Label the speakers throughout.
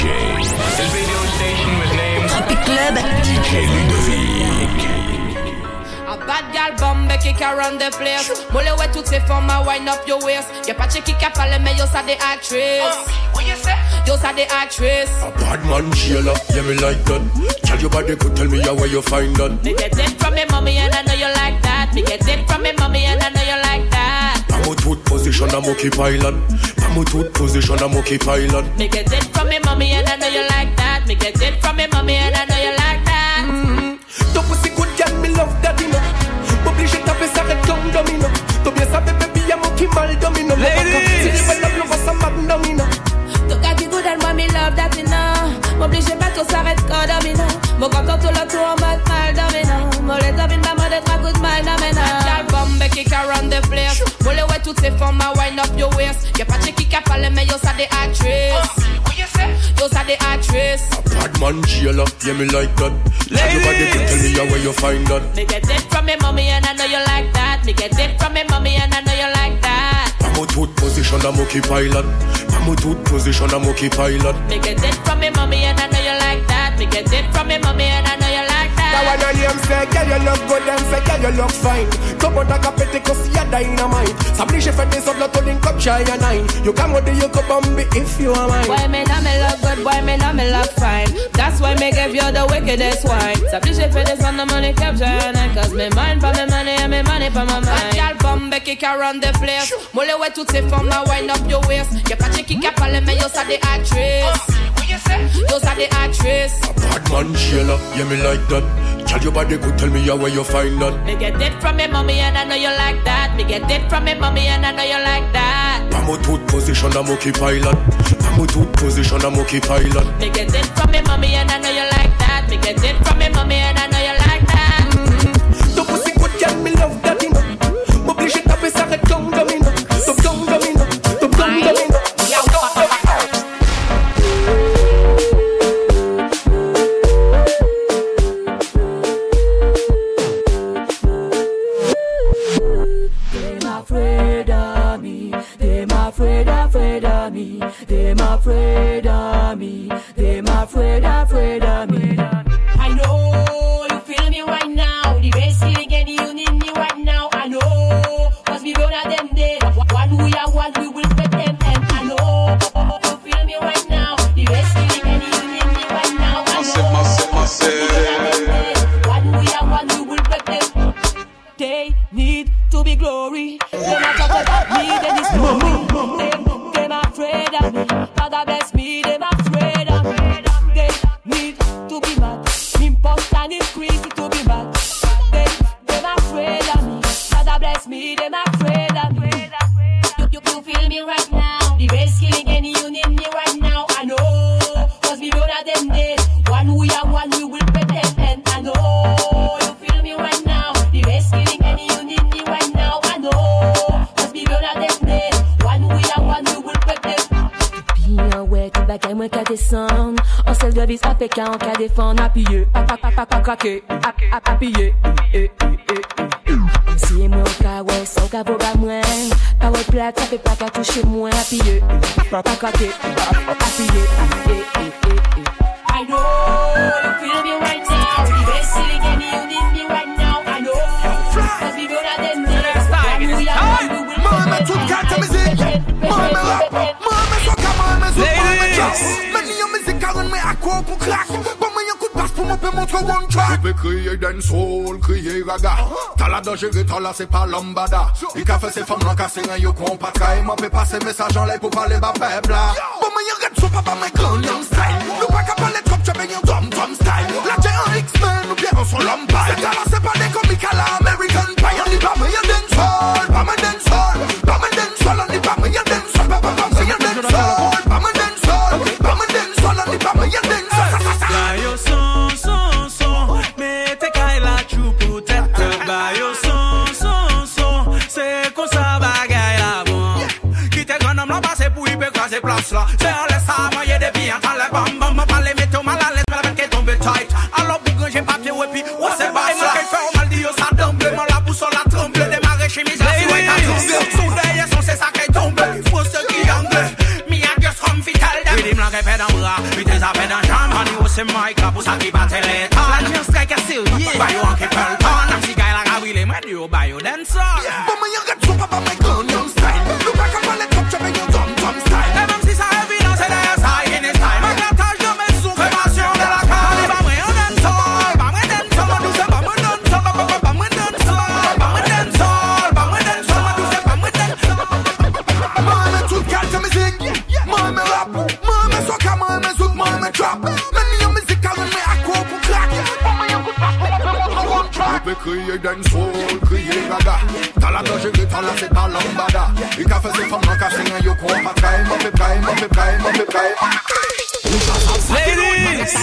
Speaker 1: DJ.
Speaker 2: This radio station was named
Speaker 3: Tropic Club.
Speaker 1: DJ Ludovick.
Speaker 4: A bad gal bombe qui can run the place Molle ouais toutes ces femmes à wind up your waist Y'a pas de qui a parlé mais yo ça des actrices uh,
Speaker 2: What you say?
Speaker 4: Yo ça des actrices
Speaker 5: A bad man Sheila, yeah me like that. Tell your body could tell me how where you find that.
Speaker 4: Me get it from me mommy and I know you like that Me get it from me mommy and I know
Speaker 5: position, I'm okay pilot. Pamo tooth position, I'm okay pilot.
Speaker 4: Me get it from me mommy and I know you like that Me get it from me mommy and I know you like that mm-hmm.
Speaker 6: Ton pussy good girl, me love that, you know. Obligé de taper ça retombe domino. T'as bien savais, baby, y'a mon qui mal domino.
Speaker 2: Ladies.
Speaker 6: Si je veux love, you want some mad domino.
Speaker 4: Tout gars qui good and moi me love that you know M'oblige pas tout s'arrête quand domino Mon content tout le tour toutes ces femmes à wind up your waist Y'a pas de qui a parlé mais yo ça des actrices
Speaker 2: What you say?
Speaker 4: Yo ça des actrices
Speaker 5: A bad man Sheila, yeah me like that. Tell your body could tell me how where you find that.
Speaker 4: Me get it from me mommy and I know you like that Me get it from me mommy and I know you like that
Speaker 5: Pamo tooth position, I'm okay pilot. Pamo tooth position, I'm okay pilot.
Speaker 4: Me get it from me mommy that
Speaker 6: one on him say, girl you look good and say, girl you look fine. Come on, like a petty cause you're dynamite. S'oblige fait des autres, l'autre link up, shy and nine. You come with the you could bomb if you are mine.
Speaker 4: Boy, me know me look good, boy, me know me look fine. That's why me give you the wickedest wine. S'appliche for this on the money capture and cause me mind for me money and me money for my mind. Gal bombe qui can run the place. Molle ouais toutes ces femmes à wind up your waist. Y'a pas de qui a parlé mais yo ça des actrices.
Speaker 5: Man Sheila, yeah me like that. Tell your body could tell me how where you find that.
Speaker 4: Me get it from me mommy and I know you like that. Me get it from me mommy and I know you like that.
Speaker 5: Pamo tooth position, I'm okay pilot. Pamo tooth position, I'm okay pilot.
Speaker 4: Me get it from me mommy and I know you like that. Me get it from
Speaker 7: bagay mwen ka desan An sel de apè ka an ka defan Apye, pa pa pa pa pa krake Ap, ap, e, e, e, e mwen ka wè, sa ou ka mwen Pa wè plat, sa pe pa ka touche mwen Apye, pa pa krake Ap, e, e, e, e
Speaker 8: I know you feel me right now. The best feeling and you need me
Speaker 6: track.
Speaker 9: Pe kriye den soul, kriye raga Tala da jere tala se pa lambada I ka fe se fam lan ka se ren yo kon patra E man pe pase mesaj an lay pou pale ba pebla
Speaker 6: Bon, mais y'a red so papa, my Gangnam style. Nou pa ka pale
Speaker 10: se maika pou sa ki bate le ton Lan myon strike a sil, yeah. Bayo an ki pel ton Nam si gay la ka wile mwen yo bayo
Speaker 9: den son Yeah. Tala do jere, tala se ta lambada I ka fese fam nan ka sengen yo kon pa kay Mo pe kay, mo pe kay, mo pe kay
Speaker 10: Ladies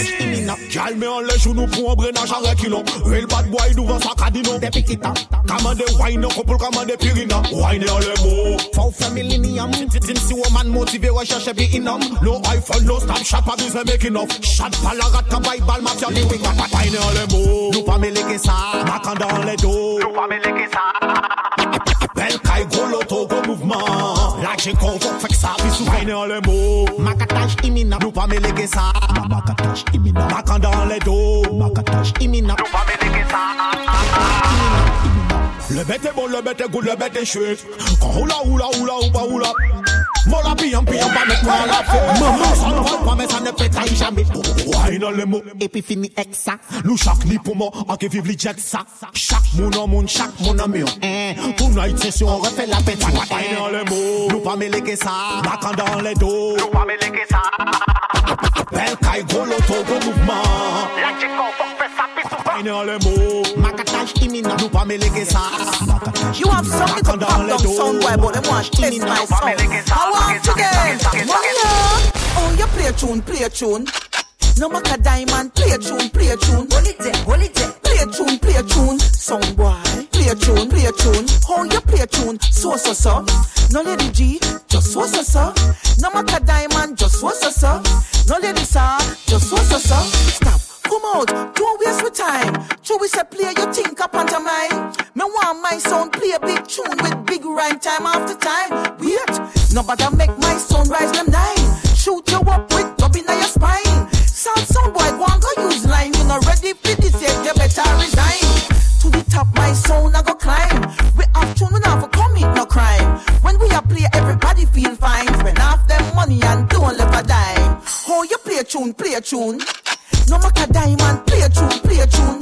Speaker 3: Gal me an le jounou pou an brenaj an rekilon Real bad boy douvan sa kadino De pikita Kamande wine couple kamande pirina. Wine an le mo. Fou femilinium Tin si woman motive recherche bi inam No iPhone, no Snapchat, abuse me making off Shot palarat ka bay bal mafia di wing Wine an le mo. Nou pa me leke sa Makan dan le do Nou pa me leke sa konvok fek sa Bi sou wine an le mo Makataj imina Nou pa me leke sa Makataj imina Makan dan le do Makataj imina Nou pa me leke sa Le bête est bon, le bête est good, le bête est chouette Quand oula oula oula oula oula Mon la pillant pillant pas mettre moi à la fête. Maman ça ne parle pas mais ça ne fait pétaille jamais. Wine dans le mot Et puis fini avec ça. Nous chaque ni pour moi En que vive les jet ça. Chaque mon en mon chaque mon ami hein Tonight session on refait la fête Wine dans le mot Nous pas mêler que ça. Macan dans les dos. Nous pas mêler que ça. Belle caille gros loto gros mouvement. La chico faut faire ça piste Wine dans le mot Macatage imminent Nous pas mêler que ça
Speaker 11: You have something to pop down boy, but them want test my sound. I want to get Oh, you play a tune, play a tune. No matter diamond, play a tune, play a tune. Hold it there, hold it there. Play a tune, play a tune. Sound boy, play a tune, play a tune. Oh, you play a tune, so so so. No lady G, just so so so. No matter diamond, just so so so. No lady sir, just so so so. Stop. Come out, don't waste my time. True, we say play your think up onto mine. Me want my sound play a big tune with big rhyme time after time. Wait, nobody make my sound rise them nine. Shoot you up with dub in your spine. Sound sound boy, go and go use line. You not ready for this yet, you better resign. To the top, my sound I go climb. We have tune, we not for commit no crime. When we a play, everybody feel fine. Spend half them money and don't left a dime. Oh, you play a tune, play a tune. No matter diamond, play a tune, play a tune.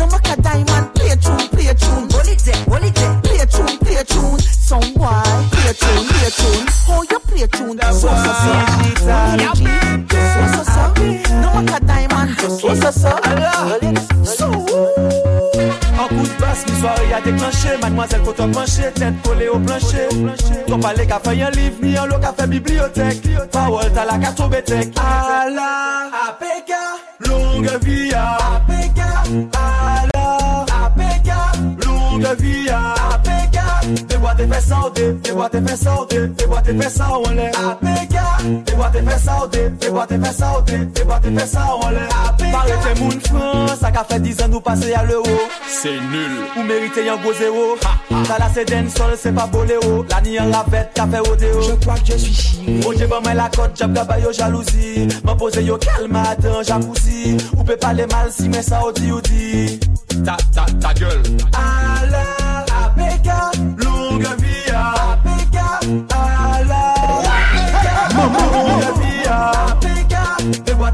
Speaker 11: No matter diamond, play a tune, play a tune. Hold it there, hold it there. Play a tune, play a tune. Some boy, play a tune, play a tune. Oh, you play a tune, so so so. Yeah, so so so. No matter diamond, just so so so. So.
Speaker 12: En coup de basse, mi soirée a déclenché Mademoiselle faut te pencher, tête collée au plancher Ton palais qu'a fait un livre, ni un lot qu'a fait bibliothèque Parole t'as la carte au bétec ah À te fè saote, te boate fè saote, te boate fè sa ou lè. Apeka, te boate fè saote, te boate fè saote, te boate fè sa ou lè. Apeka, pare te moun fran, sa ka fè 10 an nou pase ya l'euro.
Speaker 10: Se nul,
Speaker 12: ou merite yon go zero. Ta la se den sol, se pa bolero. La ni yon la fèt, ka fè odeo. Je kwa k je suis chie. Oje ban men la kote, jab gaba yo jalousi. Man pose yo kalma, atan jacousi. Ou pe pale mal si men sa ou di ou di.
Speaker 10: Ta, ta, ta gueule.
Speaker 12: Alors, apeka, lou.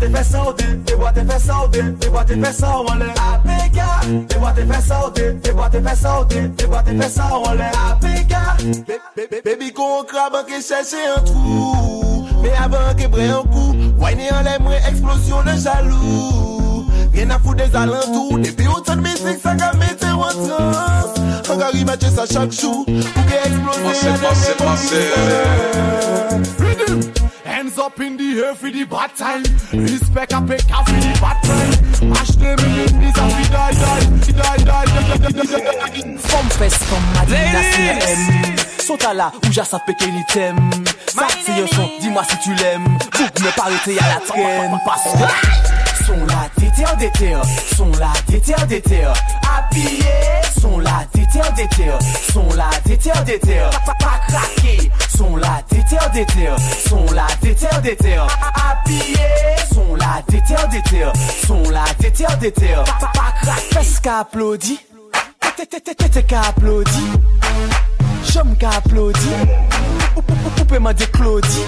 Speaker 12: te fè saute, te boite fè saute, te boite fè sa ou anle APK, te boite fè saute, te boite fè saute, te boite fè sa ou anle APK Baby kon krab anke chèche an trou, me avan ke bre an kou, wany an lè mwen eksplosyon de jalou Rien à foutre des alentours. Depuis autant de musique, ça a mis en transe. Encore imagine ça chaque jour. Pour qu'elle explose.
Speaker 3: Pensez, pensez, pensez. Hands up in the air for the bad time. Respect a pick up for the bad time. Mash them in this and we die, die, die, die, die, die, die, die.
Speaker 12: Femme fes, femme madine, la CM Sota la, ou ja sa peke ni tem Sa se yon son, dis-moi si tu l'aimes Bouk me parete à la traîne Parce que Son la déter déter Son la déter déter Habillé Son la déter déter Son la déter déter Pas pas craqué Son la déter déter Son la déter déter Habillé Son la déter déter Son la déter déter Pas pas craqué Fes ka applaudi Tete ka applaudi Chom ka applaudi Ou- ou- ou- Poupe man de Claudie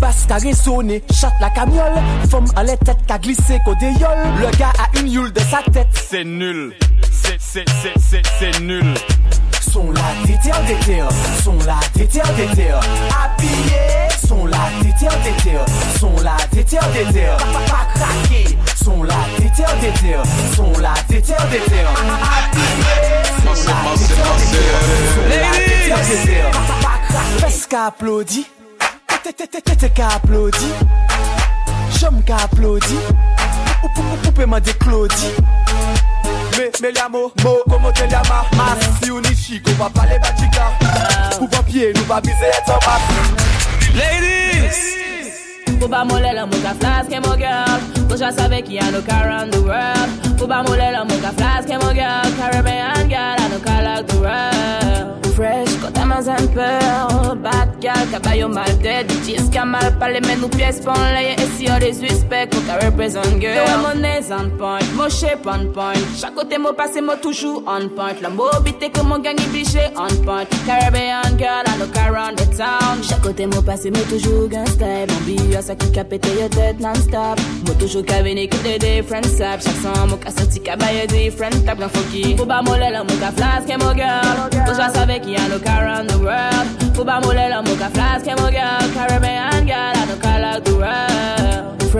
Speaker 12: Basse qu'a résonné, chatte la cagnole, femme à la tête qu'a glissé côté yol. Le gars a une yule de sa tête.
Speaker 13: C'est nul. C'est, c'est, c'est, c'est, c'est nul.
Speaker 12: Son la déterre, déterre. Son la déterre, déterre. Appuyé. Son la déterre, déterre. Son la déterre, déterre. Pas craqué. Son la déterre, déterre. Son la déterre, déterre. Appuyé. Son la déterre, déterre. Son la déterre, déterre. Presque applaudi. Tete ka Chom ka Ou- ou- ou- de Claudie Me, me liamo, mo, como te llama Mas, si ko pa pale batika pa pied, nou pa et mas
Speaker 10: Ladies!
Speaker 4: Pou ba mole la mou ka flaske girl Cause I savais qu'il y a no car around the world Pou mole la mou ka flaske girl Caribbean girl, I no car like the world Fresh, quand t'as moins un peu Bad girl, caballo mal dead Bitches qui a mal parlé, mais nous pièces pon laye Et si on des suspects, qu'on ka represent girl The way mon nez on point, mon shape on point. Chaque côté mon passé, mon toujours on point. La mobité que mon gang est biché on point. Caribbean girl, I no car around the town. Chaque côté mon passé, mon toujours gangsta Mon billet, ça qui ka pété your tête non-stop. Moi toujours ka veni que des different saps Chaque son, mon ka sorti ka baye different tap Gan funky Pou ba mole la mon ka flaske mo girl Cause I savais qu'il y a no car around the world. Pou ba mole la mon ka flaske mo girl Caribbean girl, I no car like the world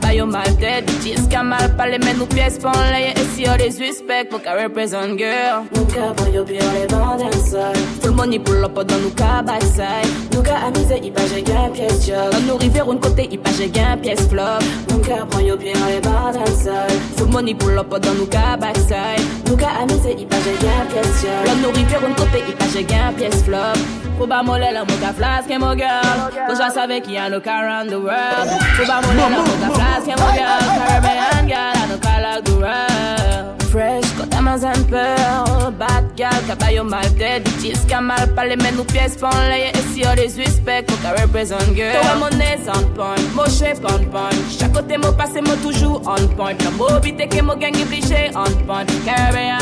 Speaker 4: Bad girl, caballo mal dead Bitches qui a mal parlé, mais nous pièces pon laye Et si on des suspects, mon ka represent girl. Mon ka prend yo bien les bandes seul Full money pull up dans nous ka backside Nous ka amusé, il pas j'ai gain pièce job Dans nous rivières, un côté, il pas j'ai gain pièce flop. Mon ka prend yo bien les bandes seul Full money pull up dans nous ka backside Nous ka amusé, il pas j'ai gain pièce job Dans nous rivières, un côté, il pas j'ai gain pièce flop. Pou ba mole la mou ka flaske mo girl Cause I savais qu'il y a no car around the world. Pou ba mole la mou ka flaske mo girl Caribbean girl, I car like the world Fresh, t'as moins un peu Bad girl, caballo mal dead Bitches qui a mal parlé, mais nous pièces pon laye Et si on des suspects, qu'on ka represent girl Toi mon nez on point, mon shape on point. Chaque côté mon passé, mon toujours on point. La mobité que mon gang bliché on point. Caribbean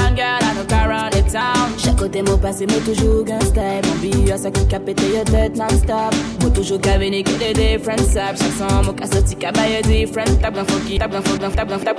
Speaker 4: côté mon passé, mon toujours gangsta Mon billet, ça qui ka pété your tête non-stop. Moi toujours ka veni que des different saps. Chaque son, mon ka sorti ka baye different gan tap gan funky, tap gan tap gan tap